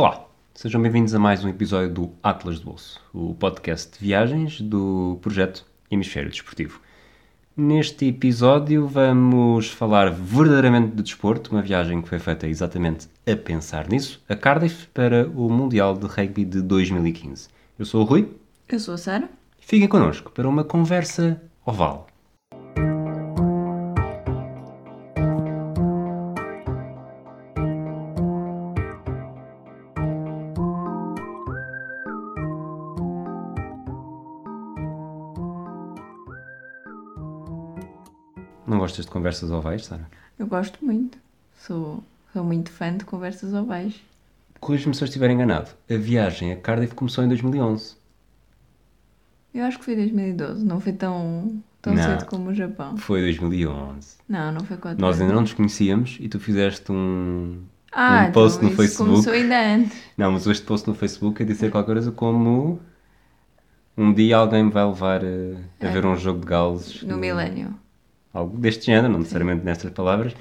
Olá, sejam bem-vindos a mais um episódio do Atlas do Bolso, o podcast de viagens do projeto Hemisfério Desportivo. Neste episódio vamos falar verdadeiramente de desporto, uma viagem que foi feita exatamente a pensar nisso, a Cardiff para o Mundial de Rugby de 2015. Eu sou o Rui. Eu sou a Sara. Fiquem connosco para uma conversa oval. Gostas de conversas ovais, Sara? Eu gosto muito. Sou, sou muito fã de conversas ovais. Corrija-me se eu estiver enganado. A viagem a Cardiff começou em 2011. Eu acho que foi 2012. Não foi tão, tão Não. cedo como o Japão. Foi 2011. Não, não foi 4 Nós ainda não nos conhecíamos e tu fizeste um, ah, um post então no Facebook. começou ainda antes. Não, mas este post no Facebook a dizer qualquer coisa como um dia alguém me vai levar a, a ver um jogo de galos. No milénio. Algo deste género, não necessariamente nestas palavras.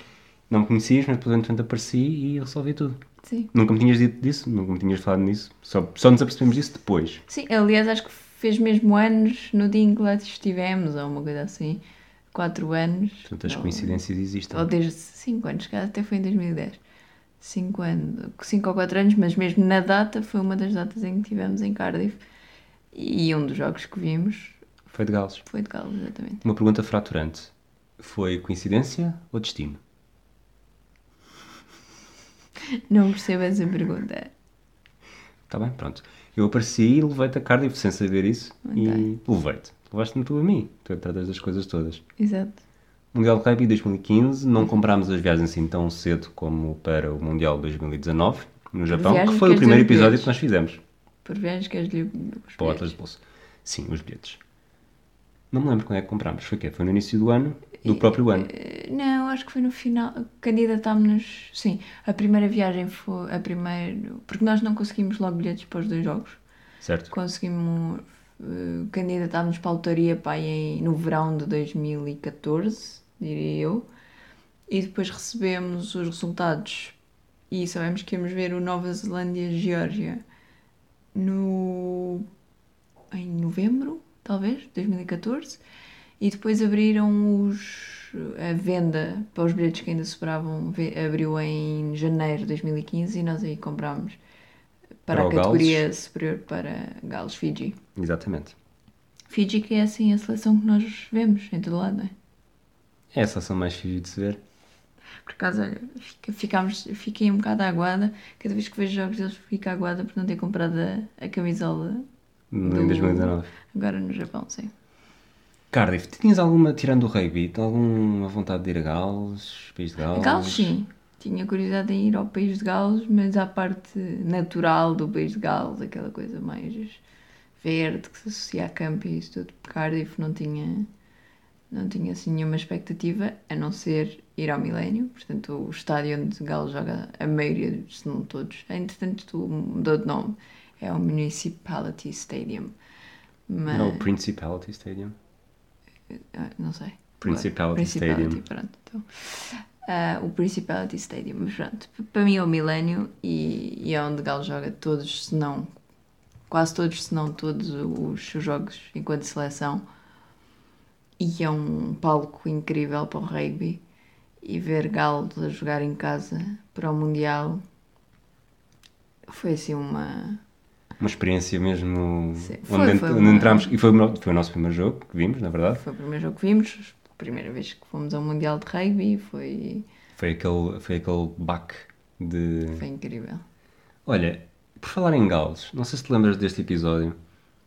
Não me conhecias, mas depois entretanto apareci e resolvi tudo. Sim. Nunca me tinhas dito disso, nunca me tinhas falado nisso. Só, só nos apercebemos disso depois. Sim, aliás, acho que fez mesmo anos no dia em que lá estivemos, ou uma coisa assim. 4 anos. Portanto, as Ou- coincidências existem. Ou desde 5 anos, que até foi em 2010. 5 anos, 5 ou 4 anos, mas mesmo na data, foi uma das datas em que estivemos em Cardiff. E um dos jogos que vimos Foi de galos. foi de Galo, exatamente. Uma pergunta fraturante. Foi coincidência ou destino? Não percebo essa pergunta. Está Tá bem, pronto. Eu apareci e levei-te a Cardiff sem saber isso e levei-te. Levaste-me tu a mim. Tu tratas das coisas todas. Exato. Mundial de Rugby 2015, não comprámos as viagens assim tão cedo como para o Mundial 2019, no Japão, que foi o primeiro episódio bilhetes? que nós fizemos. Por viagens queres-lhe os Para o bilhetes? Atlas de Bolso. Sim, os bilhetes. Não me lembro quando é que comprámos. Foi o quê? Foi no início do ano? Do próprio ano? Eh, Não, acho que foi no final. Candidatámos-nos. Sim, a primeira viagem foi. A primeira. Porque nós não conseguimos logo bilhetes para os dois jogos. Certo? Conseguimos. eh, Candidatámos para a autoria em, no verão de 2014, diria eu. E depois recebemos os resultados e sabemos que íamos ver o Nova Zelândia-Geórgia no. em novembro, talvez, 2014. E depois abriram os, a venda para os bilhetes que ainda sobravam, abriu em janeiro de 2015 e nós aí comprámos para, Para a categoria superior para Galos Fiji. Exatamente. Fiji que é assim a seleção que nós vemos em todo lado, não é? É a seleção mais fixe de se ver. Por acaso, olha, ficámos, fiquei um bocado aguada. Cada vez que vejo jogos deles fico aguada por não ter comprado a, a camisola Em Do- 2019. agora no Japão, sim. Cardiff, tu tinhas alguma, tirando o rugby, alguma vontade de ir a Gales, País de Gales? Gales, sim. Tinha curiosidade em ir ao País de Gales, mas à parte natural do País de Gales, aquela coisa mais verde que se associa a campo e isso tudo. Cardiff não tinha, não tinha assim nenhuma expectativa, a não ser ir ao Milénio. Portanto, o estádio onde Gales joga a maioria, se não todos. Entretanto, tu mudou de nome. É o Municipality Stadium. Mas, Não, o Principality Stadium. Ah, não sei. Principality Stadium. Pronto, então. Ah, o Principality Stadium, mas pronto. Para mim é o Milênio e, e é onde Galo joga todos, se não quase todos, se não todos os seus jogos enquanto seleção. E é um palco incrível para o rugby. E ver Galo a jogar em casa para o Mundial foi assim uma. Uma experiência mesmo Sim. onde, Foi- ent- foi onde entramos. E foi foi o nosso primeiro jogo que vimos, na verdade. Foi o primeiro jogo que vimos, a primeira vez que fomos ao Mundial de Rugby, foi, Foi aquele, foi aquele baque de. foi incrível. Olha, por falar em Gales, não sei se te lembras deste episódio,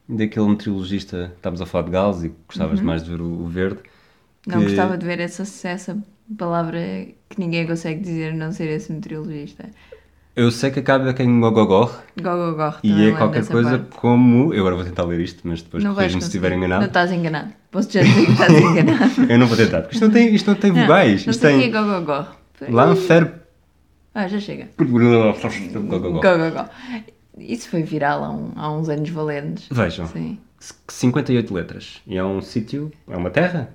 daquele meteorologista, estávamos a falar de Gales e gostavas mais de ver o, o verde. Não que- gostava de ver essa, essa palavra que ninguém consegue dizer, não ser esse meteorologista. Eu sei que acaba em Gogogor Gogogor. e é qualquer coisa parte. como. Eu agora vou tentar ler isto, mas depois Não corrige-me se estiver Não enganado. estás enganado. Posso já dizer que estás enganado. Eu não vou tentar, porque isto não tem, isto não tem Não, vogais. Não Isto tem. Gogogor. Lanfer. Ah, já chega. Gogogor. Isso foi viral há, um- há uns anos valentes. Vejam, Sim. 58 letras. E é um sítio, é uma terra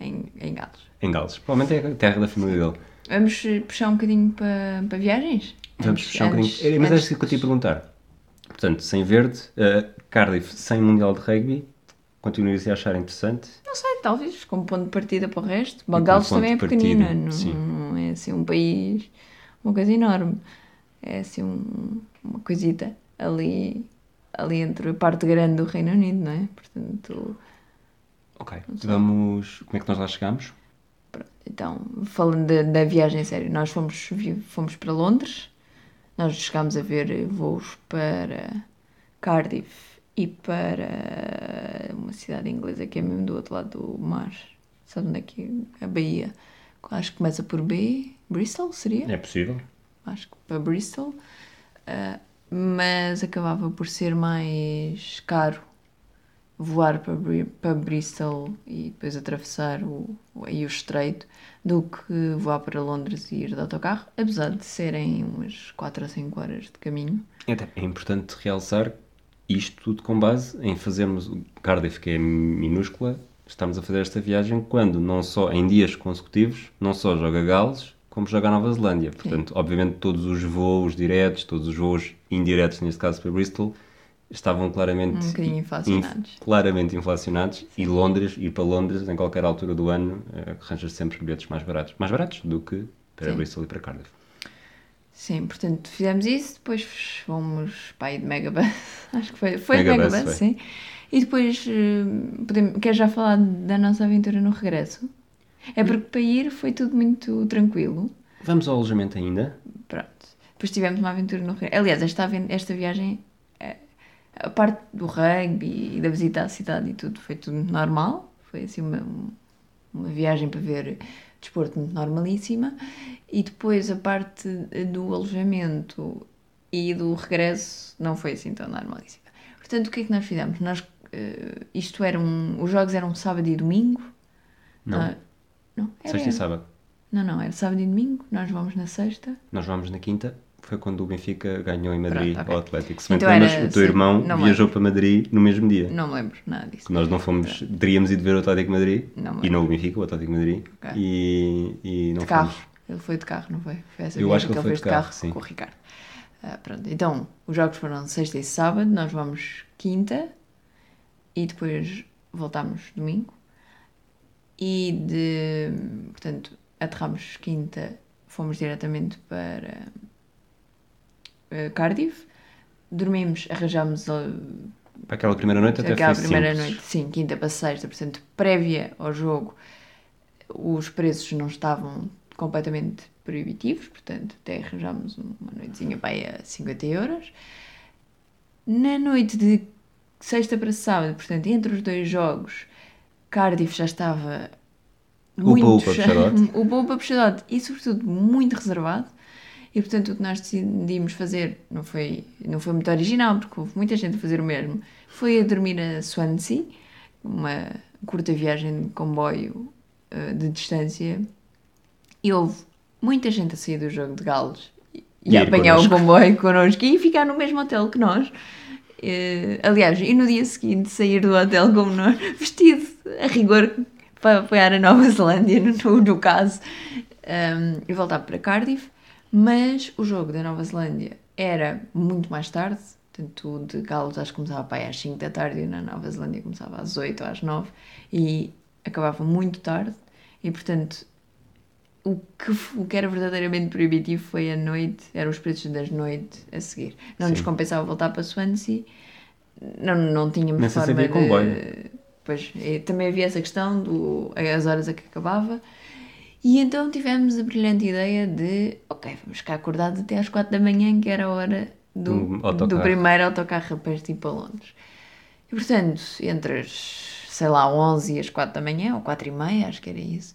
Em, em Galos. em Gales. Provavelmente é a terra da família dele. Vamos puxar um bocadinho para, para viagens? Vamos Antes- puxar um bocadinho. antes- Era- Mas antes que eu te ia perguntar. Portanto, sem verde, uh, Cardiff sem Mundial de Rugby, continuas a achar interessante? Não sei, talvez, como ponto de partida para o resto. como Gales ponto também é pequenina, não, não é assim um país, uma coisa enorme. É assim um- uma coisita ali, ali entre a parte grande do Reino Unido, não é? Portanto, Ok. Vamos. Como é que nós lá chegamos? Então, falando da, da viagem a sério, nós fomos, fomos para Londres, nós chegámos a ver voos para Cardiff e para uma cidade inglesa que é mesmo do outro lado do mar. Sabe onde é que é? A Bahia. Acho que começa por B. Bristol, seria? É possível. Acho que para Bristol. Ah, mas acabava por ser mais caro voar para, para Bristol e depois atravessar o, aí o estreito do que voar para Londres e ir de autocarro, apesar de serem umas 4 ou 5 horas de caminho. É, é importante realçar isto tudo com base em fazermos Cardiff, que é minúscula, estamos a fazer esta viagem quando não só em dias consecutivos, não só joga Gales, como joga a Nova Zelândia. Portanto, obviamente todos os voos diretos, todos os voos indiretos, neste caso para Bristol, estavam claramente Um inflacionados. inf- claramente inflacionados e Londres, ir para Londres em qualquer altura do ano, eh, arranjas sempre bilhetes mais baratos, mais baratos do que para Sim. Bristol e para Cardiff. Sim, portanto fizemos isso, depois fomos para aí de Megabus, acho que foi, foi de Megabus, Megabus, sim. E depois, eh, podemos, quer já falar da nossa aventura no regresso? É porque para ir foi tudo muito tranquilo. Vamos ao alojamento ainda. Pronto. Depois tivemos uma aventura no regresso. Aliás, esta, esta viagem, a parte do rugby e da visita à cidade e tudo, foi tudo normal. Foi assim uma, uma viagem para ver desporto muito normalíssima. E depois a parte do alojamento e do regresso não foi assim tão normalíssima. Portanto, o que é que nós fizemos? Nós, eh, isto era um, os jogos eram sábado e domingo. Não, Ah, não, era, sexta e sábado. não, não, era sábado e domingo. Nós vamos na sexta. Nós vamos na quinta, foi quando o Benfica ganhou em Madrid Pronto, ok. ao Atlético. Se bem Então lembras, o teu irmão viajou para Madrid no mesmo dia. Não me lembro nada disso. Nós não fomos, teríamos ido ver o Atlético Madrid Não e não o Benfica, o Atlético Madrid. Ok. E, e não de carro. fomos. Ele foi de carro, não foi? Foi essa Eu acho que ele foi de carro, sim. com o Ricardo. Ah, pronto. Então, os jogos foram sexta e sábado, nós vamos quinta e depois voltámos domingo. E de. Portanto, aterramos quinta, fomos diretamente para eh, Cardiff. Dormimos, arranjámos a, Para aquela primeira noite até aquela primeira simples. noite, sim, quinta para sexta, portanto, prévia ao jogo, os preços não estavam completamente proibitivos, portanto, até arranjámos uma noitezinha para aí a 50 euros. Na noite de sexta para sábado, portanto, entre os dois jogos, Cardiff já estava Upa, muito upa, cheio- puxadote. upa, upa, puxadote e, sobretudo, muito reservado. E portanto o que nós decidimos fazer não foi, não foi muito original, porque houve muita gente a fazer o mesmo. Foi a dormir a Swansea, uma curta viagem de comboio eh, de distância, e houve muita gente a sair do jogo de Gales e, E apanhar o connosco. comboio connosco e ficar no mesmo hotel que nós. Eh, aliás, e no dia seguinte sair do hotel como nós, vestido a rigor para apoiar a Nova Zelândia, no, no caso, um, e voltar para Cardiff. Mas o jogo da Nova Zelândia era muito mais tarde, portanto, de Gales acho que começava para aí às 5 da tarde e na Nova Zelândia começava às 8 ou às 9 e acabava muito tarde. E portanto, o que, o que era verdadeiramente proibitivo foi a noite, eram os preços das noites a seguir. Não nos Sim. compensava voltar para Swansea, não, não tínhamos se forma de... comboio. Pois, também havia essa questão do as horas a que acabava. E então tivemos a brilhante ideia de, ok, vamos ficar acordados até às 4 da manhã, que era a hora do, Um do primeiro autocarro para ir para Londres. E portanto, entre as, sei lá, 11 e as 4 da manhã, ou 4 e meia, acho que era isso,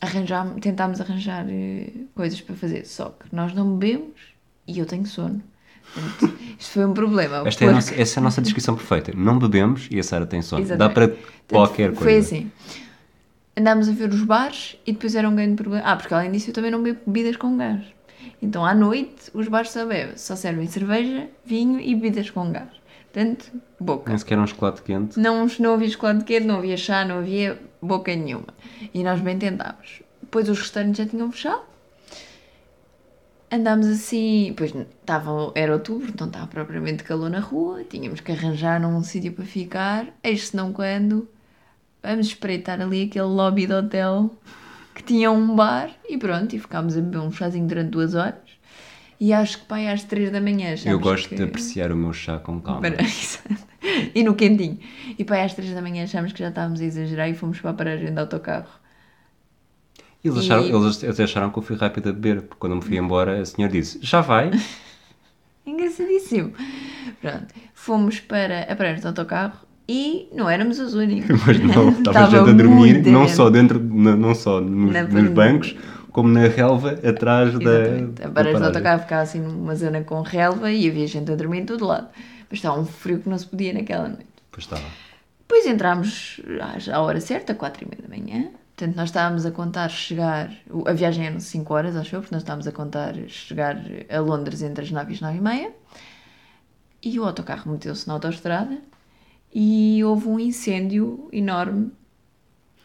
arranjámos, tentámos arranjar eh, coisas para fazer. Só que nós não bebemos e eu tenho sono. Portanto, isto foi um problema. Esta é a porque- nossa, essa é a nossa descrição perfeita. Não bebemos e a Sara tem sono. Dá Exatamente. para Portanto, qualquer coisa. Foi assim. Andámos a ver os bares e depois era um grande problema. Ah, porque além disso eu também não bebo bebidas com gás. Então à noite os bares só bebem, só servem cerveja, vinho e bebidas com gás. Portanto, boca. Nem sequer um chocolate quente. Não, não havia chocolate quente, não havia chá, não havia boca nenhuma. E nós bem tentámos. Depois os restaurantes já tinham fechado. andámos assim, pois estava, era outubro, não estava propriamente calor na rua, tínhamos que arranjar um sítio para ficar, eis se não quando, vamos espreitar ali aquele lobby do hotel que tinha um bar e pronto, e ficámos a beber um chazinho durante duas horas. E acho que pai às três da manhã Eu achámos gosto que... de apreciar o meu chá com calma. Para- e no quentinho. E pai às três da manhã achámos que já estávamos a exagerar e fomos para a paragem de autocarro. Eles, E- acharam, eles até acharam que eu fui rápido a beber, porque quando eu me fui embora, a senhora disse: Já vai? Engraçadíssimo. Pronto, fomos para a paragem de autocarro e não éramos os únicos. Mas não, estava Estava gente a dormir, não só dentro, não só nos, nos bancos, como na relva atrás da. A paragem de paragem. autocarro ficava assim numa zona com relva e havia gente a dormir em todo lado. Mas estava um frio que não se podia naquela noite. Pois estava. Depois entrámos às- à hora certa, quatro e meia da manhã. Portanto, nós estávamos a contar chegar. A viagem eram 5 horas, acho eu, porque nós estávamos a contar chegar a Londres entre as 9 e as 9 e meia. E o autocarro meteu-se na autoestrada e houve um incêndio enorme.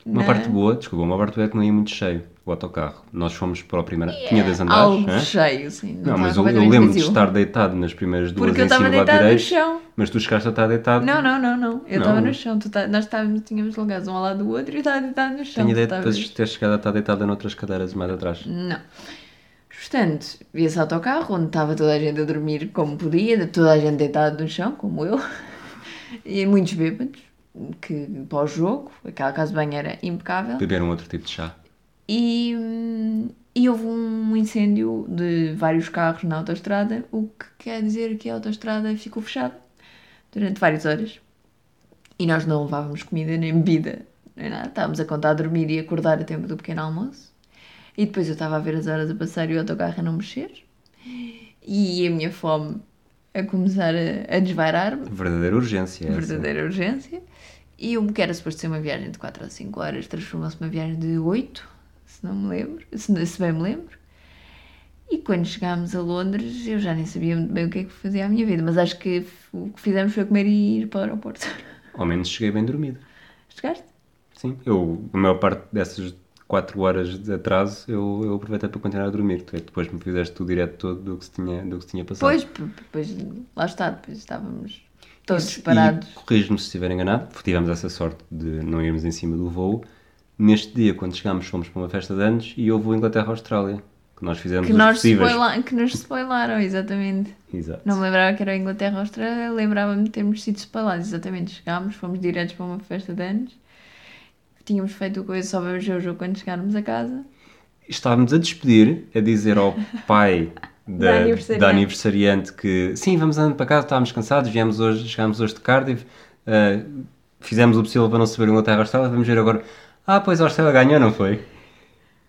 Uma na- parte boa, desculpa, uma parte boa é que não ia muito cheio o autocarro. Nós fomos para o primeiro. Tinha 10 andares. É, Algo hã? cheio, sim. Não, mas eu, eu lembro de vazio. estar deitado nas primeiras duas Porque eu em cima estava do lado deitado no direito, chão. mas tu chegaste a estar deitado. Não, não, não, não. Eu estava no chão. Tu tá- Nós estávamos, tínhamos lugares um ao lado do outro e eu estava deitado no chão. Tu ideia de depois ter chegado a estar deitada noutras cadeiras mais atrás. Não. Portanto, via-se autocarro onde estava toda a gente a dormir como podia, toda a gente deitada no chão, como eu, e muitos bêbados, que para o jogo, aquela casa de banho era impecável, Beber um outro tipo de chá. e, hum, e houve um incêndio de vários carros na autoestrada, o que quer dizer que a autoestrada ficou fechada durante várias horas. E nós não levávamos comida nem bebida, nem nada. Estávamos a contar a dormir e acordar a tempo do pequeno almoço. E depois eu estava a ver as horas a passar e o autocarro a não mexer. E a minha fome a começar a, a desvairar-me Verdadeira urgência. essa. verdadeira urgência. E o que era suposto ser uma viagem de 4 a 5 horas transformou-se numa viagem de 8, se não me lembro, se, se bem me lembro. E quando chegámos a Londres, eu já nem sabia muito bem o que é que fazia a minha vida, mas acho que o que fizemos foi comer e ir para o aeroporto. Ao menos cheguei bem dormido. Chegaste? Sim, eu, a maior parte dessas 4 horas de atraso, eu, eu aproveitei para continuar a dormir. Tu é que depois me fizeste o direto todo do que se tinha, do que tinha passado. Pois, pois, lá está, depois estávamos todos Isso, parados. Corrijo-me se estiver enganado, porque tivemos essa sorte de não irmos em cima do voo. Neste dia, quando chegámos, fomos para uma festa de anos e houve o Inglaterra-Austrália, que nós fizemos Que nós, possíveis. spoila- que nos spoilaram, exatamente. Exato. Não me lembrava que era a Inglaterra ou a Austrália, lembrava-me de termos sido spoilados. Exatamente, chegámos, fomos diretos para uma festa de anos. Tínhamos feito coisa, só vamos ver o jogo quando chegarmos a casa. Estávamos a despedir, a dizer ao pai Da da, aniversariante. da aniversariante que sim, vamos andando para casa, estávamos cansados, viemos hoje, chegámos hoje de Cardiff, ah, fizemos o possível para não saber Inglaterra-Austrália, vamos ver agora. Ah, pois a Austrália ganhou, não foi?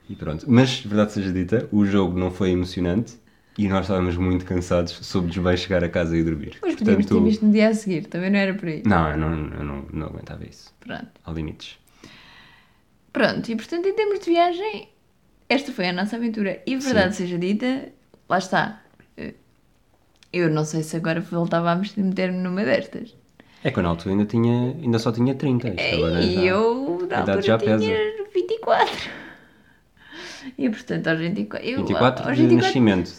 E pronto. Mas, verdade seja dita, o jogo não foi emocionante e nós estávamos muito cansados, soube-nos bem chegar a casa e dormir. Mas podíamos ter visto no dia a seguir, também não era por aí. Não, eu não, eu não, não aguentava isso. Pronto. Há limites. Pronto, e portanto, em termos de viagem, esta foi a nossa aventura. E verdade seja dita, lá está. Eu não sei se agora voltava a meter-me numa destas. É que eu na altura ainda, tinha, ainda só tinha 30. Isto agora E já- eu, na altura, já tinha pesa. 24. E portanto, aos 24. Eu, 24 aos de 24 nascimento,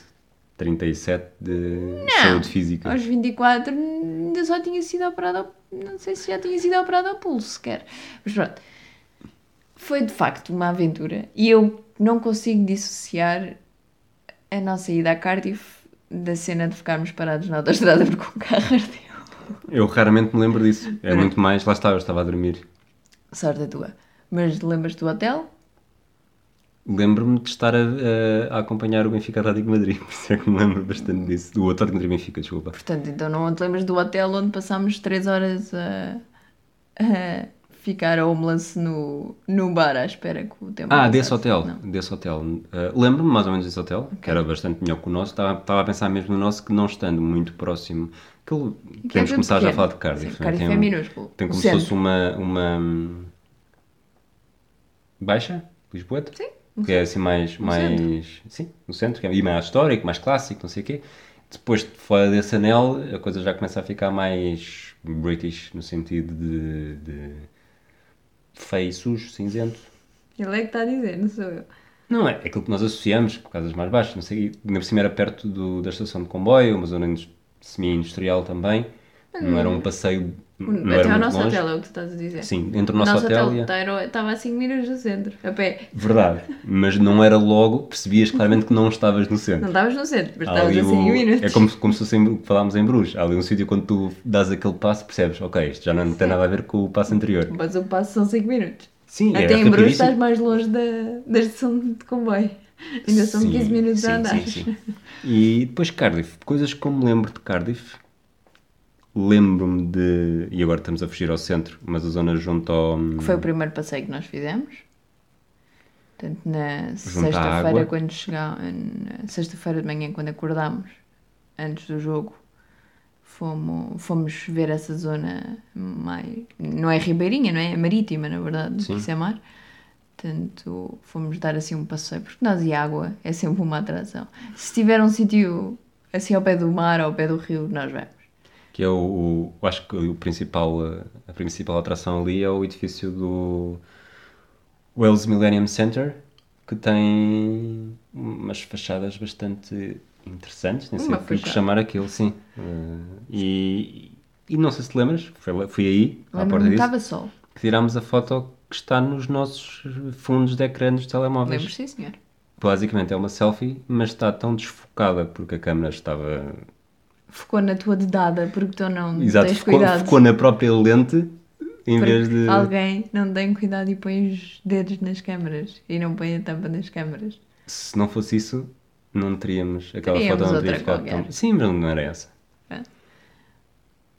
37 de saúde física. Aos 24 ainda só tinha sido operado. Não sei se já tinha sido operado ao pulso sequer. Mas pronto. Foi de facto uma aventura. E eu não consigo dissociar a nossa ida a Cardiff da cena de ficarmos parados na autostrada porque o carro ardeu. Eu raramente me lembro disso. É Pronto. muito mais, lá está, eu estava a dormir. Sorte a tua. Mas lembras do hotel? Lembro-me de estar a, a- a acompanhar o Benfica Atlético de Madrid, por isso é que me lembro bastante disso. Do Atlético de Madrid Benfica, desculpa. Portanto, então não te lembras do hotel onde passámos 3 horas a, a ficar homeless no, no bar à espera que o tempo Ah, desse hotel. Não. Desse hotel. Uh, Lembro-me mais ou menos desse hotel, que era bastante melhor que o nosso. Estava, estava a pensar mesmo no nosso, que não estando muito próximo. Aquilo, Que é podemos tudo começar já a pequeno. falar de Cardiff. Sim, é? Cardiff Tem é minúsculo. Tem como se fosse uma. uma Baixa? Lisboeta? Sim, Que é assim mais. No mais sim, no centro. que é- E mais histórico, mais clássico, não sei o quê. Depois, de fora desse anel, a coisa já começa a ficar mais British, no sentido de. de feio, sujo, cinzento. Ele é que está a dizer, não sou eu. Não, é aquilo que nós associamos, por casas mais baixas, não sei, ainda por cima era perto do, da estação de comboio, uma zona indus- semi-industrial também, não era um passeio, não era Até ao muito nosso longe. hotel é o que tu estás a dizer. Sim, entre o O nosso, nosso hotel, hotel e estava a 5 minutos do centro, a pé. Verdade, mas não era logo, percebias claramente que não estavas no centro. Não estavas no centro, mas estavas a 5 o- minutos. É como, como se fosse falámos em Bruges. Há ali um sítio quando tu dás aquele passo, percebes, ok, isto já não tem nada a ver com o passo anterior. Mas o passo são 5 minutos. Sim, é Até em Bruges estás mais longe da, da estação de comboio. Ainda são Sim, 15 minutos sim, a andar. Sim, sim. E depois Cardiff, coisas que eu me lembro de Cardiff. Lembro-me de. E agora estamos a fugir ao centro, mas a zona junto ao. Que foi o primeiro passeio que nós fizemos. Portanto, na sexta-feira, quando chegámos, sexta-feira de manhã, quando acordámos, antes do jogo, fomos, fomos ver essa zona mais. Não é ribeirinha, não é? É marítima, na verdade, Sim. isso é mar. Portanto, fomos dar assim um passeio, porque nós e água é sempre uma atração. Se tiver um sítio assim ao pé do mar ou ao pé do rio, nós vamos. Que é o. o- acho que o principal, a principal atração ali é o edifício do Wales Millennium Center, que tem umas fachadas bastante interessantes, nem sei o que chamar aquilo, sim. Eh, e, e não sei se te lembras, fui aí, à porta disso, estava sol. que tirámos a foto que está nos nossos fundos de ecrã dos telemóveis. Lembro, sim, senhor. Basicamente é uma selfie, mas está tão desfocada porque a câmera estava Focou na tua dedada, porque tu não Exato, tens focou, cuidado. focou na própria lente em Porque vez de. Alguém não tem cuidado e põe os dedos nas câmaras e não põe a tampa nas câmaras. Se não fosse isso, não teríamos. Aquela Teríamos foto não teria outra ficado tão. Sim, mas não era essa. É.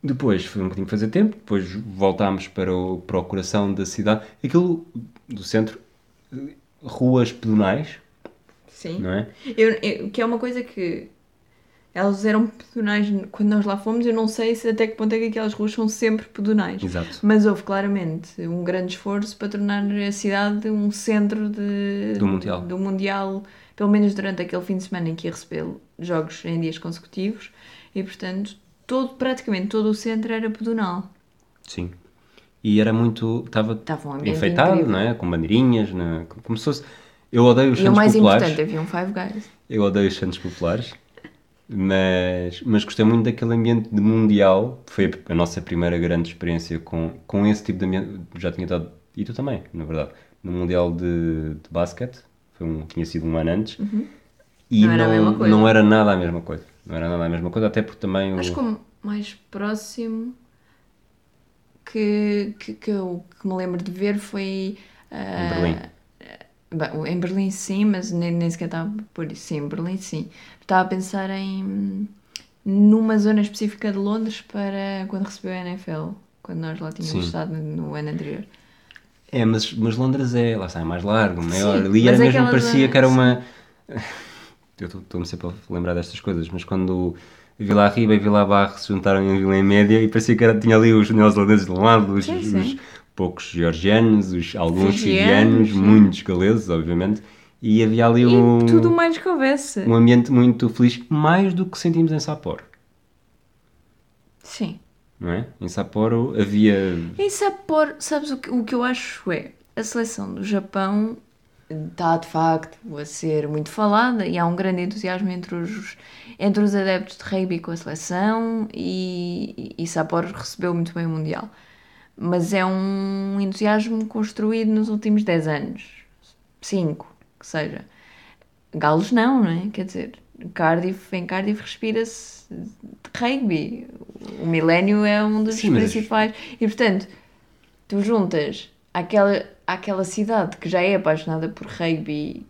Depois foi um bocadinho fazer tempo, depois voltámos para o, para o coração da cidade. Aquilo do centro, eh, ruas pedonais, Sim. não é? Eu, eu- que é uma coisa que elas eram pedonais quando nós lá fomos. Eu não sei se até que ponto é que aquelas ruas são sempre pedonais. Exato. Mas houve claramente um grande esforço para tornar a cidade um centro de, Do Mundial. do Mundial, pelo menos durante aquele fim de semana em que ia receber jogos em dias consecutivos. E portanto, todo, praticamente todo o centro era pedonal. Sim. E era muito. Estava um enfeitado, incrível. não é? Com bandeirinhas, né? como se fosse. Eu odeio os E o mais populares. importante, havia um Five Guys. Eu odeio os Santos Populares, mas, mas gostei muito daquele ambiente de Mundial. Foi a, nossa primeira grande experiência com, com esse tipo de ambiente. Já tinha estado, e tu também, na verdade, no Mundial de, de basquete. Foi um, tinha sido um ano antes. E Uhum. Não era não era nada a mesma coisa. Não era nada a mesma coisa, até porque também o... Acho que o mais próximo que, que, que eu que me lembro de ver foi. ah, Em Berlim. Bem, em Berlim sim, mas nem, nem sequer estava por isso. Sim, em Berlim sim. Estava a pensar em. numa zona específica de Londres para quando recebeu a NFL. Quando nós lá tínhamos Sim. estado no ano anterior. É, mas, mas Londres é, lá está, é mais largo, maior. Sim, Ali era mesmo, aquela parecia zona- que era uma. Eu estou- estou-me sempre a lembrar destas coisas, mas quando Vila Riba e Vila Barra se juntaram em Vila em Média e parecia que era, tinha ali os neozelandeses de um lado, os, Sim, sim. os poucos georgianos, os, alguns sim. muitos galeses, obviamente, e havia ali E um, tudo mais que houvesse. um ambiente muito feliz, mais do que sentimos em Sapporo, Sim. não é? Em Sapporo havia. Em Sapporo, sabes o que, o que eu acho é a seleção do Japão está de facto a ser muito falada e há um grande entusiasmo entre os, entre os adeptos de rugby com a seleção e, e Sapporo recebeu muito bem o Mundial. Mas é um entusiasmo construído nos últimos 10 anos, 5, que seja. Galos não, não é? Quer dizer, Cardiff, em Cardiff respira-se rugby. O milénio é um dos Sim, mas- principais. E portanto, tu juntas aquela, aquela cidade que já é apaixonada por rugby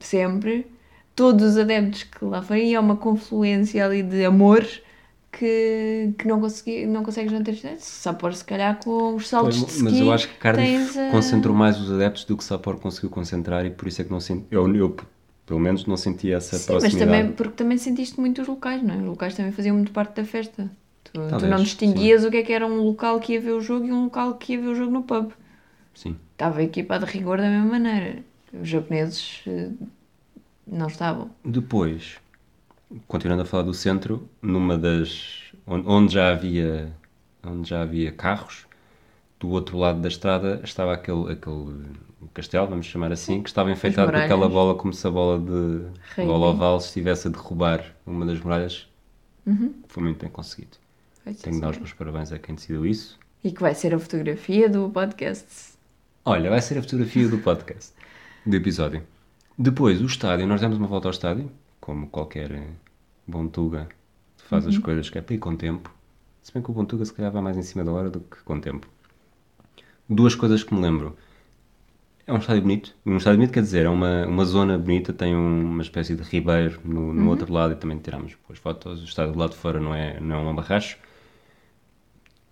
sempre, todos os adeptos que lá foram, e é uma confluência ali de amor que, que não, consegui, não consegues não ter só por se calhar com os saltos Pois, de mas ski eu acho que Cardiff tens a- concentrou mais os adeptos do que Sapporo conseguiu concentrar e por isso é que não senti, eu, eu pelo menos não senti essa Sim, mas proximidade. também, porque também sentiste muito os locais, não é? Os locais também faziam muito parte da festa. Tu, tu Talvez, não distinguias o que é que era um local que ia ver o jogo e um local que ia ver o jogo no pub. Sim. Estava equipado de rigor da mesma maneira. Os japoneses eh, não estavam. Depois, continuando a falar do centro, numa das onde, já havia onde já havia carros, do outro lado da estrada estava aquele, aquele castelo, vamos chamar assim, que estava enfeitado com aquela bola como se a bola de Rei. bola oval estivesse a derrubar uma das muralhas. Uhum. Foi muito bem conseguido. Tenho de dar os meus parabéns a quem decidiu isso. E que vai ser a fotografia do podcast. Olha, vai ser a fotografia do podcast, do episódio. Depois, o estádio, nós demos uma volta ao estádio, como qualquer eh, bom Tuga faz as coisas que é para ir com tempo. Se bem que o bom Tuga se calhar vai mais em cima da hora do que com tempo. Duas coisas que me lembro. É um estádio bonito. Um estádio bonito quer dizer, é uma, uma zona bonita, tem um- uma espécie de ribeiro no, no outro lado e também tiramos depois fotos. O estádio do lado de fora não é, não é um barracho.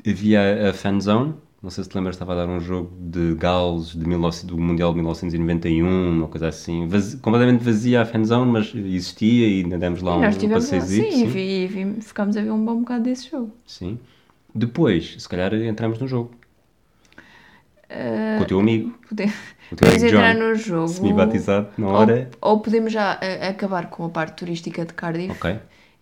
Havia a fan zone, não sei se te lembras, estava a dar um jogo de Gales de 19 do Mundial de 1991, uma coisa assim, vazi- completamente vazia a fan zone, mas existia e ainda demos lá e um, nós um passeiozinho. sim, sim. E, vi- ficámos a ver um bom bocado desse jogo. Sim. Depois, se calhar entramos no jogo. Ah, com o teu amigo, Pode- o teu Podemos amigo entrar John, no jogo. semi-batizado na Ou, hora. ou podemos já ah, acabar com a parte turística de Cardiff Ok.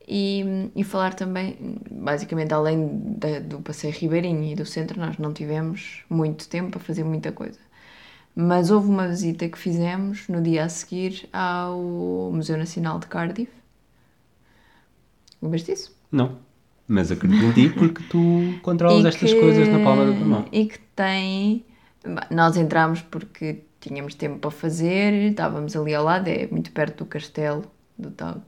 E, e falar também, basicamente, além da- do passeio ribeirinho e do centro, nós não tivemos muito tempo para fazer muita coisa. Mas houve uma visita que fizemos no dia a seguir ao Museu Nacional de Cardiff. Lembras disso? Não. Mas acredito em ti porque tu controlas E estas que- coisas na palma da tua mão. E que tem. Nós entramos porque tínhamos tempo para fazer, estávamos ali ao lado, é muito perto do castelo, do tal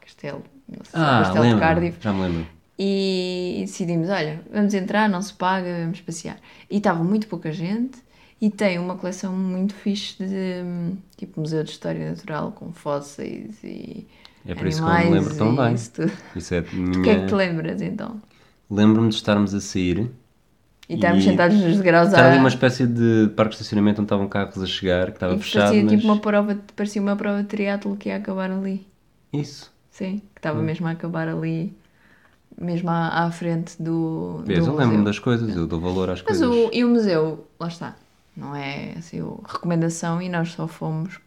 castelo, Ah, castelo de lembro. Cardiff. Já me lembro. E decidimos: olha, vamos entrar, não se paga, vamos passear. E estava muito pouca gente e tem uma coleção muito fixe de tipo Museu de História Natural com fósseis e. É por isso que eu me lembro tão bem. isso tudo. Isso é a O que é minha... que te lembras então? Lembro-me de estarmos a sair. E estávamos sentados nos degraus Estava ali uma espécie de parque de estacionamento onde estavam carros a chegar, que estava E fechado, parecia mas... tipo uma prova, parecia uma prova de triatlo que ia acabar ali. Isso. Sim, estava Hum. mesmo a acabar ali, mesmo à, à frente do. Vês, eu lembro-me das coisas, eu dou valor às Mas coisas. o, e o museu, lá está, não é assim, recomendação e nós só fomos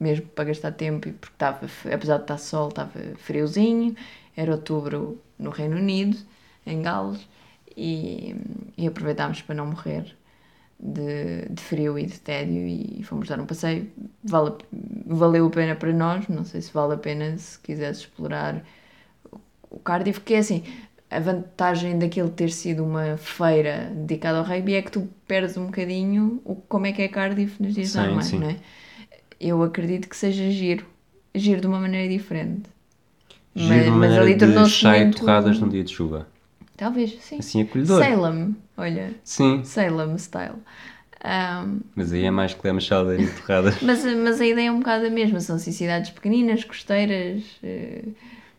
mesmo para gastar tempo e porque estava, apesar de estar sol, estava friozinho, era outubro no Reino Unido, em Gales, e, e aproveitámos para não morrer de, de frio e de tédio e fomos dar um passeio. Vale, valeu a pena para nós, não sei se vale a pena se quisesse explorar o Cardiff, que é assim, a vantagem daquilo ter sido uma feira dedicada ao rugby é que tu perdes um bocadinho o, como é que é Cardiff nos dias normais, não é? Eu acredito que seja giro, giro de uma maneira diferente. Giro de uma maneira de tornou-se chá e muito- torradas num dia de chuva. Talvez, sim. Assim acolhedor. Salem, olha, Sim, Salem style. Ahm, mas aí é mais que chá e torradas. mas, mas a ideia é um bocado a mesma, são assim, cidades pequeninas, costeiras, eh,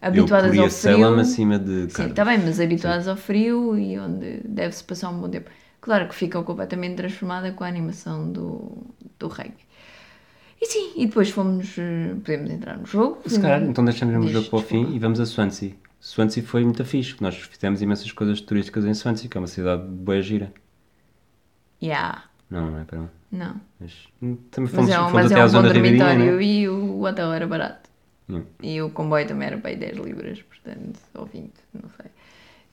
habituadas eu ao frio. Salem acima de Sim, está bem, mas habituados ao frio e onde deve-se passar um bom tempo. Claro que ficam completamente transformada com a animação do, do rugby. E sim, e depois fomos, eh, podemos entrar no jogo. Se calhar, então deixamos o jogo para o fim e vamos a Swansea. Swansea foi muito fixe, nós fizemos imensas coisas turísticas em Swansea, que é uma cidade boa gira. Yeah, Não, não é para não. Mas hum, também Mas fomos, é um, fomos mas até é à um bom zona dormitório né? e o hotel era barato. Hum. E o comboio também era para aí 10 libras, portanto, ou 20, não sei.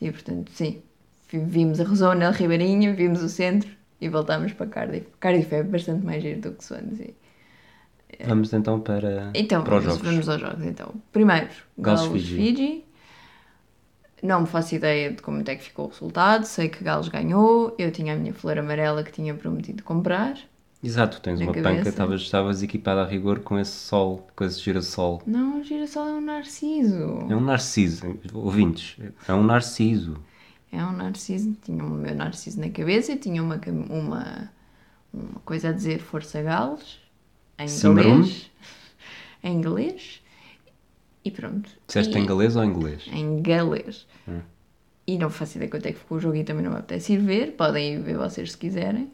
E portanto, sim, vi- vimos a zona ribeirinha, vimos o centro e voltámos para Cardiff. Cardiff é bastante mais giro do que Swansea. Vamos então para, Então, para os vamos, jogos. vamos aos jogos. Então, primeiro, Gales, Gales, Fiji. Fiji. Não me faço ideia de como é que ficou o resultado. Sei que Gales ganhou. Eu tinha a minha flor amarela que tinha prometido comprar. Exato, tens uma cabeça. panca, estavas, estavas equipada a rigor com esse sol, com esse girassol. Não, o girassol é um narciso. É um narciso, ouvintes, é um narciso. É um narciso. Tinha o meu narciso na cabeça e tinha uma, uma, uma coisa a dizer Força Gales. Em inglês. em inglês. E pronto. Disseste E- em galês ou em inglês? em galês. Hum. E não faço ideia quanto é que ficou o jogo e também não me apetece ir ver. Podem ir ver vocês se quiserem.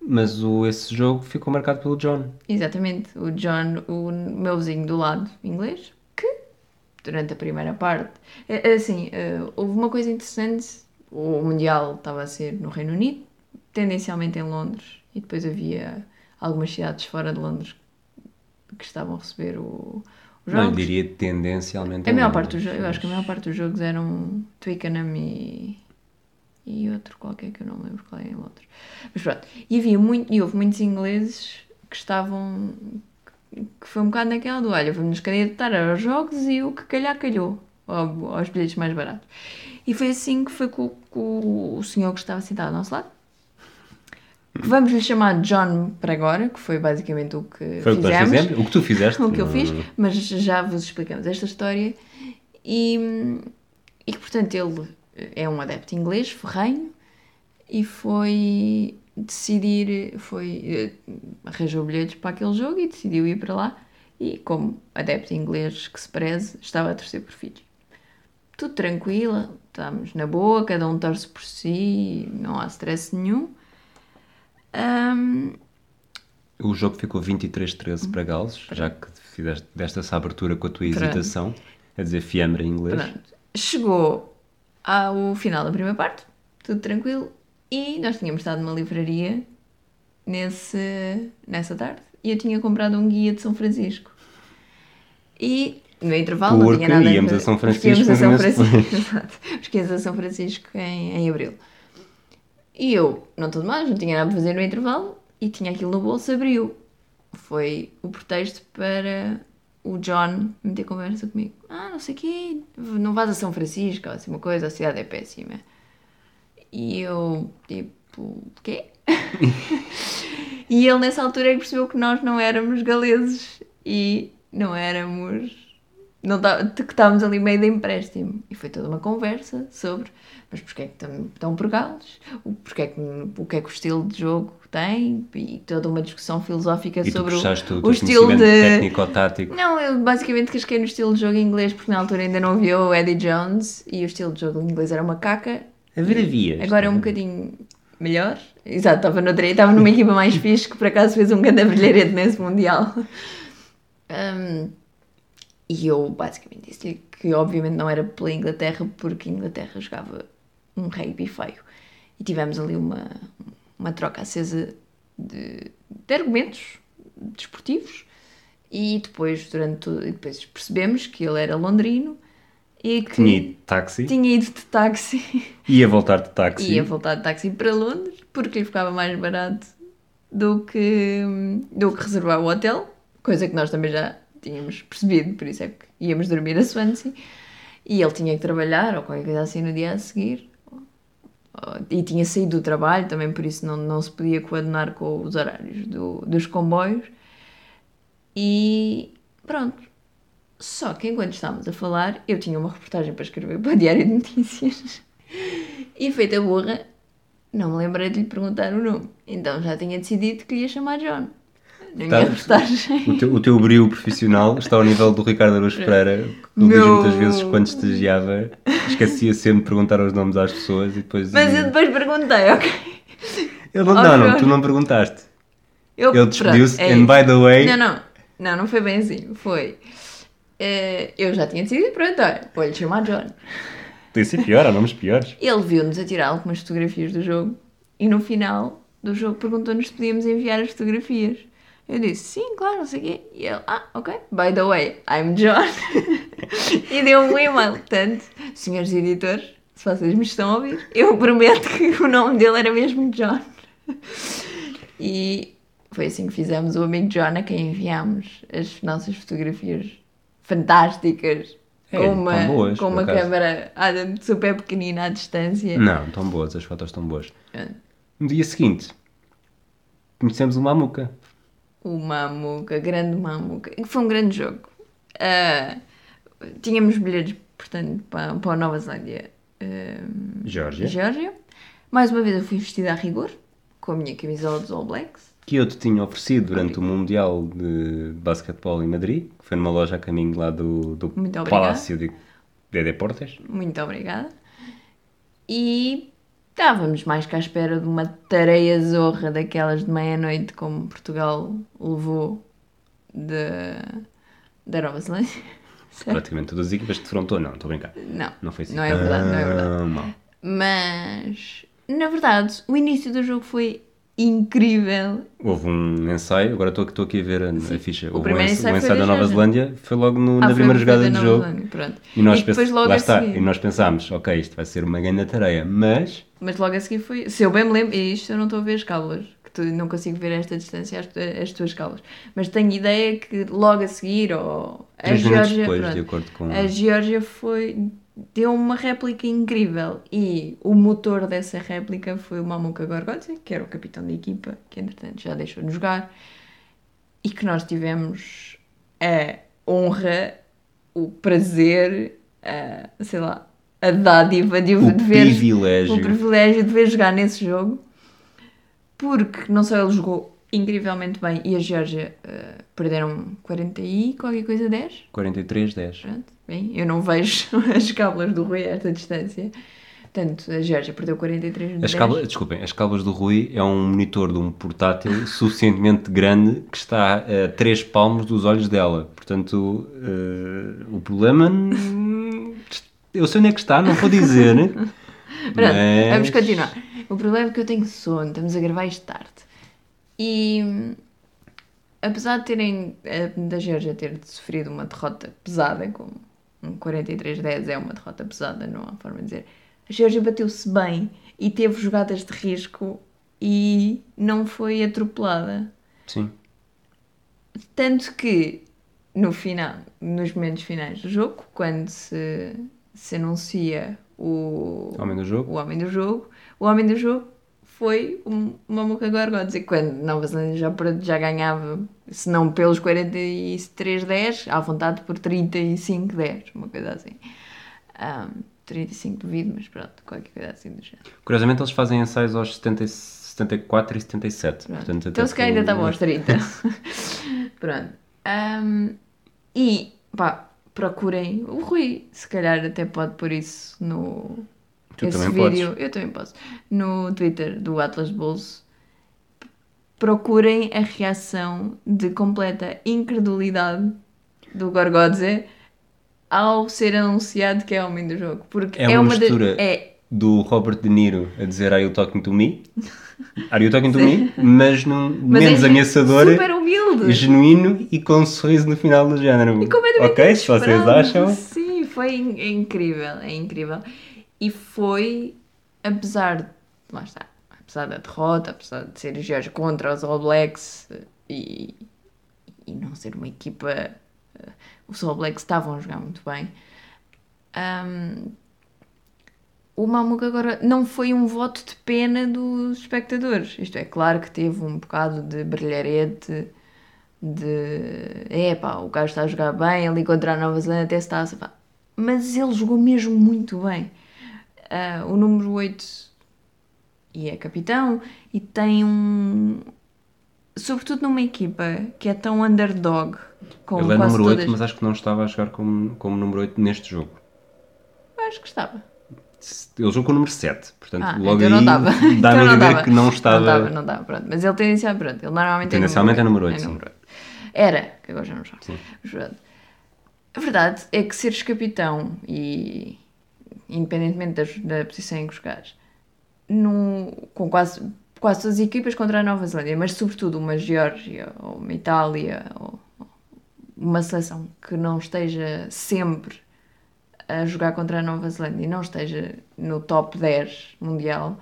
Mas o, esse jogo ficou marcado pelo John. Exatamente. O John, o meu vizinho do lado, inglês, que durante a primeira parte. é, é Assim, eh, houve uma coisa interessante. O Mundial estava a ser no Reino Unido, tendencialmente em Londres, e depois havia algumas cidades fora de Londres que estavam a receber o, os Não, eu jogos. diria tendencialmente. A maior parte dos jogos, eu acho que a maior parte dos jogos eram Twickenham e, e outro qualquer que eu não lembro qual é o outro. Mas pronto, e havia muito, e houve muitos ingleses que estavam, que foi um bocado naquela do, olha, vamos nos candidatar aos jogos e o que calhar calhou, ao- aos bilhetes mais baratos. E foi assim que foi com, com o senhor que estava sentado ao nosso lado. Vamos lhe chamar John para agora, que foi basicamente o que Foi o que fizemos. fizemos. O que tu fizeste. O que eu fiz, mas já vos explicamos esta história. E, e que, portanto, ele é um adepto inglês, ferrenho, e foi decidir, foi, eh, arranjou bilhetes para aquele jogo e decidiu ir para lá. E, como adepto inglês que se preze, estava a torcer por filhos. Tudo tranquilo, estamos na boa, cada um torce por si, não há stress nenhum. Ahm, O jogo ficou 23-13 para Gales, já que fizeste, deste essa abertura com a tua hesitação, a dizer fiambre em inglês. Pronto. Chegou ao final da primeira parte, tudo tranquilo, e nós tínhamos estado numa livraria nesse, nessa tarde e eu tinha comprado um guia de São Francisco. E no intervalo não Porque tinha nada íamos a São porque íamos Francisco a São Francisco, exato. A São Francisco em, em Abril. E eu, não tudo mais, não tinha nada para fazer no intervalo e tinha aquilo no bolso, abriu. Foi o pretexto para o John meter conversa comigo. Ah, não sei o quê, não vais a São Francisco, ou assim uma coisa, a cidade é péssima. E eu, tipo, o quê? e ele nessa altura é que percebeu que nós não éramos galeses e não éramos. Não tá, que estávamos ali meio de empréstimo. E foi toda uma conversa sobre mas porquê é que estão, estão por Gales? O, é que, o que é que o estilo de jogo tem? E toda uma discussão filosófica E sobre o, o, o estilo de. técnico-tático. Não, eu basicamente casquei no estilo de jogo inglês porque na altura ainda não havia o Eddie Jones e o estilo de jogo inglês era uma caca. A ver havia. Agora é um bocadinho melhor. Exato, estava, noutra, estava numa equipa mais fixe que por acaso fez um grande brilharete nesse Mundial. Um, e eu basicamente disse-lhe que obviamente não era pela Inglaterra porque a Inglaterra jogava um rugby feio. E tivemos ali uma, uma troca acesa de, de argumentos desportivos e depois, durante depois percebemos que ele era londrino e que Tinha ido de táxi, tinha ido de táxi ia voltar de táxi. ia voltar de táxi para Londres porque lhe ficava mais barato do que, do que reservar o hotel, coisa que nós também já tínhamos percebido, por isso é que íamos dormir a Swansea. E ele tinha que trabalhar ou qualquer coisa assim no dia a seguir. E tinha saído do trabalho, também por isso não, não se podia coadunar com os horários do, dos comboios. E pronto. Só que enquanto estávamos a falar, eu tinha uma reportagem para escrever para o Diário de Notícias. E feita burra, não me lembrei de lhe perguntar o nome. Então já tinha decidido que lhe ia chamar John. Tá. reportagem. O teu, o teu brio profissional está ao nível do Ricardo Araújo Pereira, que diz muitas vezes quando estagiava, esquecia sempre de perguntar os nomes às pessoas e depois. Mas eu depois perguntei, ok? Ele não, não, não, tu não perguntaste. Eu, Ele despediu-se, é and isso. by the way. Não, não, não, não foi bem assim. Foi. eh, eu já tinha decidido, pronto, olha, vou-lhe chamar John. Podia ser pior, há nomes piores. Ele viu-nos a tirar algumas fotografias do jogo e no final do jogo perguntou-nos se podíamos enviar as fotografias. Eu disse, sim, claro, não sei o quê. E ele, ah, ok, by the way, I'm John. e deu-me um e-mail. Portanto, senhores editores, se vocês me estão a ouvir, eu prometo que o nome dele era mesmo John. E foi assim que fizemos o amigo John a quem enviámos as nossas fotografias fantásticas. É, com uma, boas, com uma câmera ah, super pequenina à distância. Não, estão boas, as fotos estão boas. É. No dia seguinte, conhecemos uma Mamuca. O Mamuca, grande Mamuca. que Foi um grande jogo. Ah, tínhamos bilhetes, portanto, para, para a Nova Zelândia ah, Geórgia. Geórgia. Mais uma vez eu fui vestida a rigor, com a minha camisola dos All Blacks. Que eu te tinha oferecido durante o Mundial de Basquetebol em Madrid, que foi numa loja a caminho lá do, do. Palácio de, de Deportes. Muito obrigada. E estávamos mais que à espera de uma tareia zorra daquelas de meia-noite como Portugal levou da da Nova Zelândia. Praticamente todas as equipas de defrontou, não, estou a brincar. Não, Não foi assim. não é verdade, não é verdade. mal. Mas, na verdade, o início do jogo foi incrível. Houve um ensaio, agora estou estou aqui a ver a, a ficha. O Houve primeiro um ensaio, ensaio da Nova. Zelândia foi logo no- Ah, na primeira jogada da do jogo. Zelândia. E nós, E pens- logo lá a está, seguir- e nós pensámos, ok, isto vai ser uma grande tareia, mas Mas logo a seguir foi. Se eu bem me lembro, e isto eu não estou a ver as cábulas, que tu, não consigo ver a esta distância as, as tuas cábulas. Mas tenho ideia que logo a seguir, ou. A três minutos Geórgia. depois, pronto, de acordo com. A Geórgia foi. Deu uma réplica incrível e o motor dessa réplica foi o Mamuka Gorgodze, que era o capitão da equipa, que entretanto já deixou de jogar, e que nós tivemos a honra, o prazer, a, sei lá, a dádiva de, O de ver privilégio. o privilégio de ver jogar nesse jogo, porque não só ele jogou incrivelmente bem e a Geórgia eh, perderam 40 e qualquer coisa 10. 43-10. Pronto, bem, eu não vejo as cábulas do Rui a esta distância. Portanto, a Geórgia perdeu 43 de As 10. cábulas, desculpem, as cábulas do Rui é um monitor de um portátil suficientemente grande que está a 3 palmos dos olhos dela. Portanto, eh, o problema. Eu sei onde é que está, não vou dizer. Pronto, mas- vamos continuar. O problema é que eu tenho sono, estamos a gravar isto tarde. E apesar de terem a- da Geórgia ter sofrido uma derrota pesada, como um 43-10 é uma derrota pesada, não há forma de dizer, a Geórgia bateu-se bem e teve jogadas de risco e não foi atropelada. Sim. Tanto que no final, nos momentos finais do jogo, quando se, se anuncia o, Homem do jogo. o homem do jogo, o homem do jogo foi o Mamuka Gorgodze, quando Nova Zelândia já, já ganhava, se não pelos 43-10, à vontade por 35-10, uma coisa assim. Ahm, 35 duvido, mas pronto, qualquer coisa assim do género. Curiosamente, eles fazem ensaios aos 70, 74 e 77. Pronto. Portanto, então se calhar ainda estavam aos 30. Pronto. Ahm, e pá, procurem o Rui. Se calhar até pode pôr isso no Tu esse vídeo. Eu também posso. No Twitter do Atlas Bolso. Procurem a reação de completa incredulidade do Gorgodze ao ser anunciado que é homem do jogo. Porque É é, uma mistura. é Do Robert De Niro a dizer Are you talking to me? Are you talking to me? Mas num mas menos é ameaçador, super humilde. genuíno e com um sorriso no final do género. E completamente ok, se vocês acham. Sim, foi é incrível, é incrível. E foi, apesar, de- lá está, apesar da derrota, apesar de ser Georgia contra os All Blacks e, e não ser uma equipa, eh, os All Blacks estavam a jogar muito bem. ahm, o Mamuka agora não foi um voto de pena dos espectadores. Isto é claro que teve um bocado de brilharete, de é pá, o gajo está a jogar bem ali contra a Nova Zelândia, até se está a safar. Mas ele jogou mesmo muito bem. Ah, o número 8 e é capitão e tem um. Sobretudo numa equipa que é tão underdog, com Ele é número todas. 8, mas acho que não estava a jogar como, como número 8 neste jogo. Acho que estava. Ele jogou com o número 7, portanto, Ah, logo então aí dá-me Então a entender dava. que não estava. Não dava, não dava, pronto. Mas ele tendencialmente, pronto, ele normalmente Tendencialmente é é número número 8, oito. sim. número oito. Era, que agora já não joga. A verdade é que seres capitão e independentemente da posição em que jogares, no, com quase, quase todas as equipas contra a Nova Zelândia, mas sobretudo uma Geórgia ou uma Itália ou uma seleção que não esteja sempre a jogar contra a Nova Zelândia e não esteja no top 10 mundial,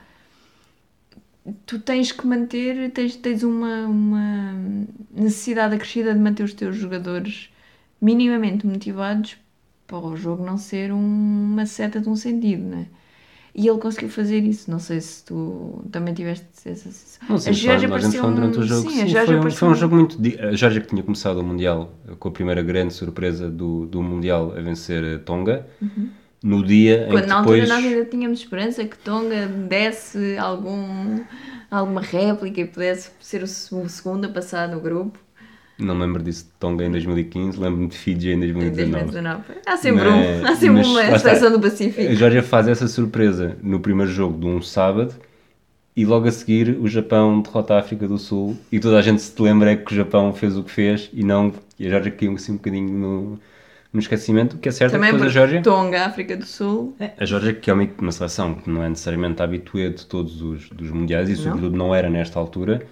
tu tens que manter, tens, tens uma, uma necessidade acrescida de manter os teus jogadores minimamente motivados para o jogo não ser um- uma seta de um sentido, não é? E ele conseguiu fazer isso. Não sei se tu também tiveste essa sensação. Não, sim, claro, durante o jogo. Sim, a Geórgia foi, um, foi um jogo muito. A Geórgia que tinha começado o Mundial com a primeira grande surpresa do, do Mundial a vencer a Tonga. No dia em Quando que na altura depois. nós ainda tínhamos esperança que Tonga desse algum, alguma réplica e pudesse ser o, se- o segundo a passar no grupo Não me lembro disso de Tonga em 2015, lembro-me de Fiji em em 2019. 2019. Há sempre, Mas- um, há sempre mas uma seleção do A Pacífico. Geórgia faz essa surpresa no primeiro jogo de um sábado e logo a seguir o Japão derrota a África do Sul e toda a gente se lembra é que o Japão fez o que fez e não e a Geórgia caiu assim um bocadinho no, no esquecimento. O que é certo Também é que depois a Geórgia. Tonga, África do Sul. A Geórgia, que é uma, uma seleção que não é necessariamente habituê de todos os dos mundiais e, sobretudo, não era nesta altura,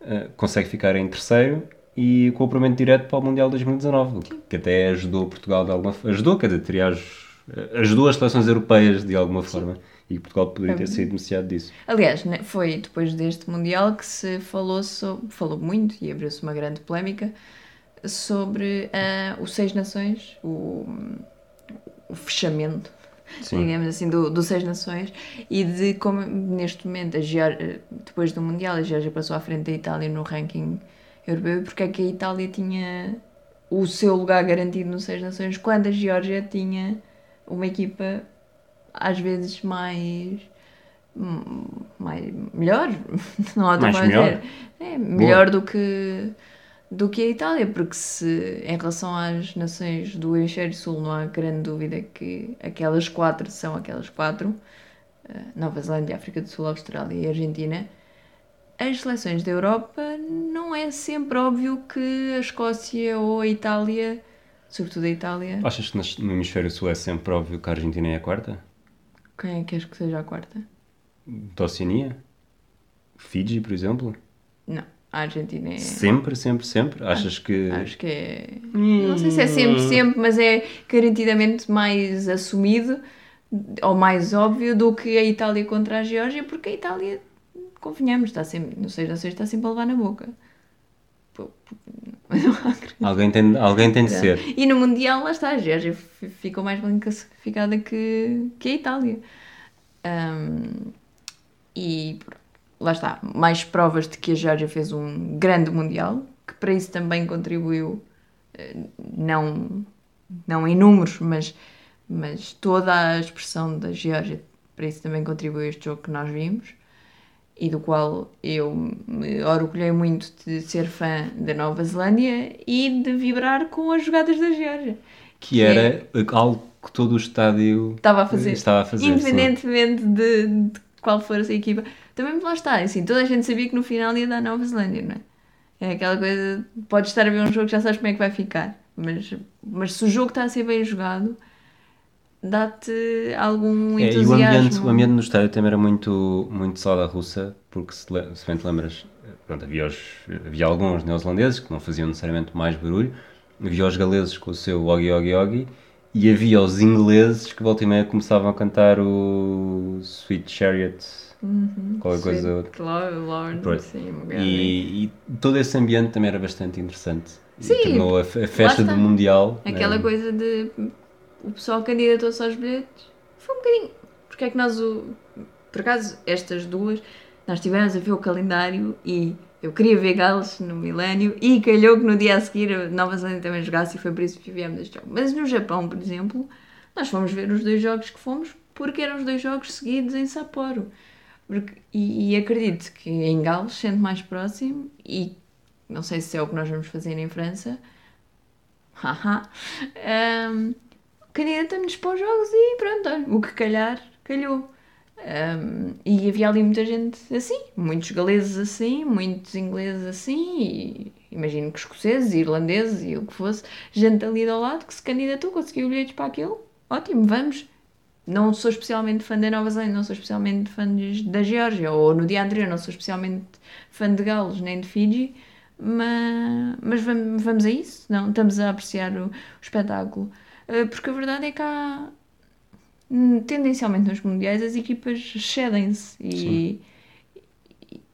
eh, consegue ficar em terceiro e com o apuramento direto para o Mundial 2019, o que- que até ajudou Portugal de alguma forma. Ajudou, quer dizer, as- ajudou as seleções europeias de alguma forma e Portugal poderia ter sido beneficiado disso. Aliás, né, foi depois deste Mundial que se falou, sobre, falou muito e abriu-se uma grande polémica sobre ah, o Seis Nações, o, o fechamento, Sim. digamos assim, do, do Seis Nações e de como neste momento, a Geórgia, depois do Mundial, a Geórgia passou à frente da Itália no ranking europeu e porque é que a Itália tinha o seu lugar garantido no Seis Nações quando a Geórgia tinha uma equipa às vezes mais mais melhor não há Mais melhor? dizer. é melhor do que do que a Itália porque se em relação às nações do hemisfério sul não há grande dúvida que aquelas quatro são aquelas quatro eh, Nova Zelândia, África do Sul, Austrália e Argentina as seleções da Europa não é sempre óbvio que a Escócia ou a Itália sobretudo a Itália Achas que no hemisfério sul é sempre óbvio que a Argentina é a quarta? quem é que queres que seja a quarta? Da Oceania? Fiji, por exemplo? não, a Argentina é Sempre, sempre, sempre? Achas que. Acho que é. Não sei se é sempre, sempre, mas é garantidamente mais assumido ou mais óbvio do que a Itália contra a Geórgia, porque a Itália, convenhamos, está sempre, não sei, não sei, está sempre a levar na boca. Alguém tem, alguém tem de ser. E no Mundial, lá está, a Geórgia ficou mais bem classificada que, que a Itália. Ahm, e lá está, mais provas de que a Geórgia fez um grande Mundial, que para isso também contribuiu, eh, não, não em números, mas, mas toda a expressão da Geórgia, para isso também contribuiu este jogo que nós vimos e do qual eu me orgulhei muito de ser fã da Nova Zelândia e de vibrar com as jogadas da Geórgia. Que era algo que todo o estádio Estava a fazer. estava a fazer. Independentemente de, de qual for essa equipa. Também lá está, assim, toda a gente sabia que no final ia dar Nova Zelândia, não é? É aquela coisa, podes estar a ver um jogo que já sabes como é que vai ficar, mas, mas se o jogo está a ser bem jogado, dá-te algum É, e entusiasmo. o ambiente, o ambiente no estádio também era muito, muito salada russa, porque se, se bem te lembras, pronto, havia, os, havia alguns neozelandeses que não faziam necessariamente mais barulho, havia os galeses com o seu Ogi Ogi Ogi, e havia os ingleses que volta e meia começavam a cantar o Sweet Chariot, Uhum, qualquer coisa. Sweet Lord, Lord, Pronto. sim, E, e todo esse ambiente também era bastante interessante. Sim, tornou a, a festa do Mundial. Aquela né? coisa de o pessoal candidatou-se aos bilhetes. Foi um bocadinho. Porque é que nós, o... por acaso, estas duas, nós estivemos a ver o calendário e eu queria ver Gales no Milénio e calhou que no dia a seguir a Nova Zelândia também jogasse e foi por isso que viemos este jogo. Mas no Japão, por exemplo, nós fomos ver os dois jogos que fomos porque eram os dois jogos seguidos em Sapporo. Porque- e, e acredito que em Gales, sendo mais próximo, e não sei se é o que nós vamos fazer em França, haha, um, candidatamos para os jogos e pronto, o que calhar, calhou. Um, e havia ali muita gente assim, muitos galeses assim, muitos ingleses assim, e imagino que escoceses, irlandeses e o que fosse, gente ali ao lado que se candidatou, conseguiu bilhetes para aquilo, ótimo, vamos. Não sou especialmente fã da Nova Zelândia, não sou especialmente fã da Geórgia, ou no dia anterior não sou especialmente fã de Gales nem de Fiji, mas, mas vamos, vamos a isso, não? Estamos a apreciar o, o espetáculo. Uh, Porque a verdade é que há, hum, tendencialmente nos mundiais, as equipas cedem-se e,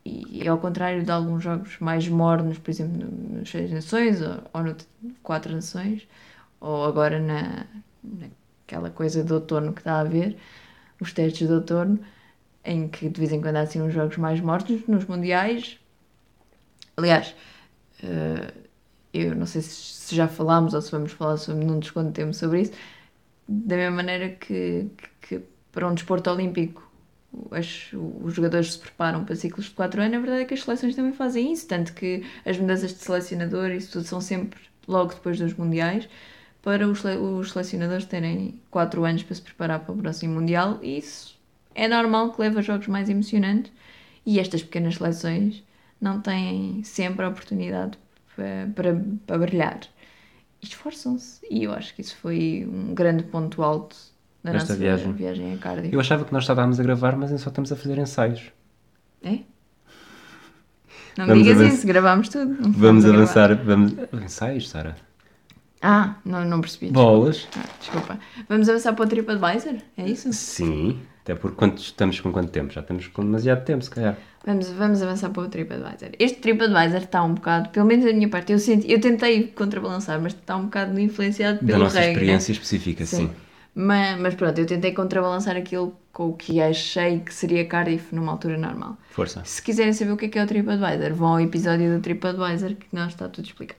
e, e ao contrário de alguns jogos mais mornos, por exemplo, nos Seis Nações ou, ou no Quatro Nações, ou agora na, naquela coisa de outono que está a haver, os testes de outono, em que de vez em quando há assim uns jogos mais mortos nos mundiais. Aliás, eh, eu não sei se, já falámos ou se vamos falar sobre, num desconto temos sobre isso, da mesma maneira que, que, para um desporto olímpico as- os jogadores se preparam para ciclos de 4 anos, a verdade é que as seleções também fazem isso, tanto que as mudanças de selecionador isso tudo são sempre logo depois dos mundiais, para os, os selecionadores terem 4 anos para se preparar para o próximo mundial, e isso é normal que leve a jogos mais emocionantes, e estas pequenas seleções não têm sempre a oportunidade para, para, para brilhar. esforçam-se. E eu acho que isso foi um grande ponto alto da Desta nossa viagem. viagem, a Cardiff. Eu achava que nós estávamos a gravar, mas só estamos a fazer ensaios. É? Não Vamos digas avançar- isso, gravámos tudo. Não Vamos avançar. Vamos... Ensaios, Sara? Ah, não, não percebi. Bolas. Ah, desculpa. Vamos avançar para o TripAdvisor? É isso? Sim. Até porque quanto, estamos com quanto tempo? Já estamos com demasiado tempo, se calhar. Vamos, vamos avançar para o TripAdvisor. Este TripAdvisor está um bocado, pelo menos da minha parte, eu, senti, eu tentei contrabalançar, mas está um bocado influenciado Da pelo nossa reggae. experiência específica, sim. Mas, mas pronto, eu tentei contrabalançar aquilo com o que achei que seria Cardiff numa altura normal. Força. Se quiserem saber o que é que é o TripAdvisor, vão ao episódio do TripAdvisor que não está tudo explicado.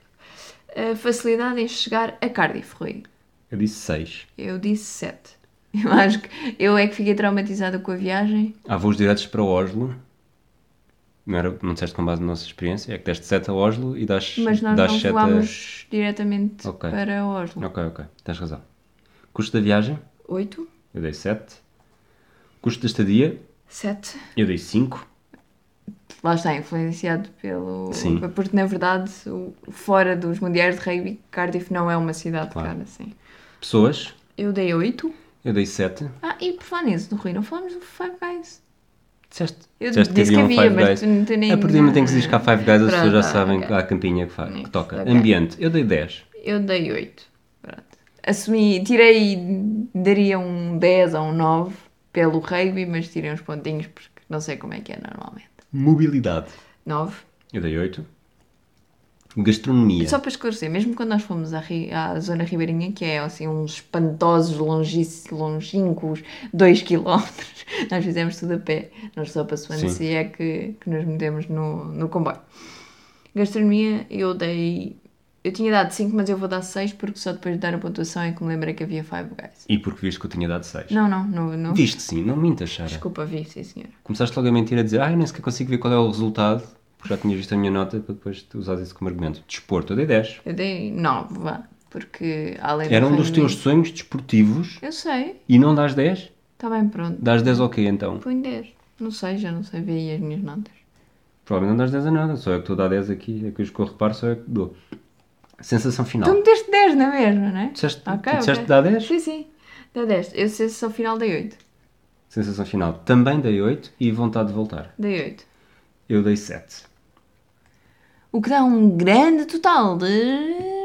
A facilidade em chegar a Cardiff, Rui. Eu disse 6. Eu disse 7. Eu acho que eu é que fiquei traumatizada com a viagem. Há voos diretos para Oslo. Não, era, não disseste com base na nossa experiência, é que deste 7 a Oslo e das, Mas nós das não 7 voámos diretamente Ok. para Oslo. Ok, ok, tens razão. Custo da viagem, 8, eu dei 7. Custo da estadia, 7. eu dei 5. Lá está, influenciado pelo. Sim. Porque na verdade, fora dos Mundiais de Rugby, Cardiff não é uma cidade Claro. cara assim. Pessoas, Eu dei 8. eu dei 7. Ah, e por falar nisso, do Rui, não falamos do Five Guys. Disseste, Eu disseste disse que um havia, Five mas Guys. tu não- tu nem- A partir do momento em que se diz que há Five Guys, as Pronto, pessoas já ah, sabem ok. que há a campinha que, fa- que toca. ok. Ambiente, eu dei 10. Eu dei 8. Pronto. Assumi, tirei, daria um 10 ou um 9 pelo rugby, mas tirei uns pontinhos porque não sei como é que é normalmente. Mobilidade, 9. eu dei 8. Gastronomia, Só para esclarecer, mesmo quando nós fomos à, ri- à zona ribeirinha, que é assim uns espantosos longínquos 2 km, nós fizemos tudo a pé. Nós só para Swansea é que, que nos metemos no, no comboio. Gastronomia, eu dei. Eu tinha dado 5, mas eu vou dar 6 porque só depois de dar a pontuação é que me lembrei que havia Five Guys. e porque viste que eu tinha dado 6. Não, não, não. não. Viste sim, não mintas, Sara. Desculpa, vi, sim, senhora. Começaste logo a mentir a dizer, ah, eu nem sequer consigo ver qual é o resultado, porque já tinhas visto a minha nota para depois tu usares isso como argumento. Desporto, eu dei 10. Eu dei 9, vá. Porque além Era um dos teus sonhos desportivos Eu sei, e não dás 10? está bem pronto. Dás 10 ao quê então? Põe 10. Não sei, já não sei ver aí as minhas notas. Provavelmente não dás 10 a nada, só eu que estou a dar 10 aqui, é que os que eu reparo só eu que dou. Sensação final. Tu meteste 10 na mesma, não é? Disseste, Ok, tu disseste ok. dar 10? Sim, sim. Dá 10. Eu sei se ao final dei 8. Sensação final. Também dei 8 e vontade de voltar. Dei 8. Eu dei 7. O que dá um grande total de.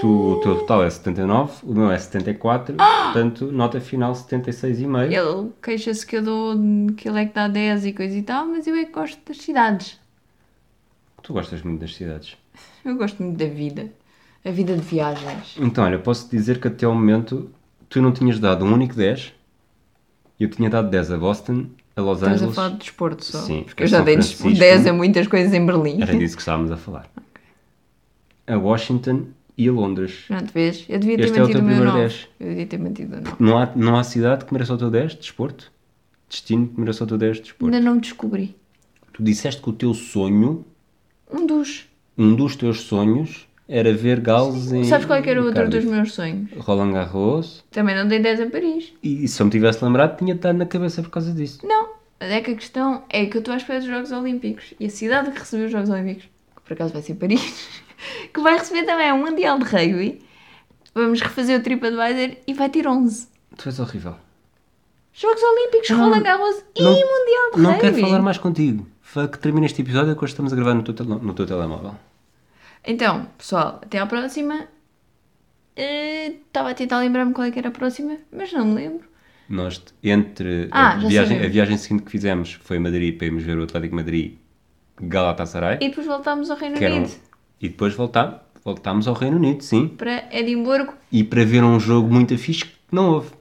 Tu, o teu total é 79, o meu é 74, portanto, nota final 76,5. Ele queixa-se que eu dou. que ele é que dá 10 e coisa e tal, mas eu é que gosto das cidades. Tu gostas muito das cidades. Eu gosto muito da vida. A vida de viagens. Então, olha, posso dizer que até ao momento tu não tinhas dado um único 10. Eu tinha dado 10 a Boston, a Los Estamos a Angeles. falar de desporto só. Sim, porque eu a já São dei Francisco. 10 a muitas coisas em Berlim. Era disso que estávamos a falar. A Washington e a Londres. Pronto, vês? Eu devia ter Este é o mantido teu o meu primeiro 9. 10. Eu devia ter mantido o 9. Não há, não há cidade que mereça o teu 10 de desporto? Destino que mereça o teu 10 de desporto? Ainda não descobri. Tu disseste que o teu sonho, Um dos. um dos teus sonhos, era ver Gales em. Sabes qual é que era em outro dos meus sonhos? Roland Garros. Também não dei 10 a Paris. E se eu me tivesse lembrado, tinha estado na cabeça por causa disso. Não. Mas é que a questão é que eu estou à espera dos Jogos Olímpicos. E a cidade que recebeu os Jogos Olímpicos, que por acaso vai ser Paris, que vai receber também um Mundial de Rugby. Vamos refazer o TripAdvisor e vai ter 11. Tu és horrível. Jogos Olímpicos, Não, Roland Garros e não- Mundial de Não Rugby. quero falar mais contigo. Fa- Que termine este episódio que hoje estamos a gravar no teu, no teu telemóvel. Então, pessoal, até à próxima. Eh, Estava a tentar lembrar-me qual é que era a próxima, mas não me lembro. Nós, entre Ah, a, viagem, a viagem seguinte que fizemos foi a Madrid para irmos ver o Atlético Madrid Galatasaray. E depois voltámos ao Reino Unido e depois voltámos, voltámos ao Reino Unido, sim. para Edimburgo. E para ver um jogo muito fixe que não houve.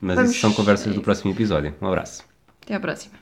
Mas Vamos- isso são conversas do próximo episódio. Um abraço. Até à próxima.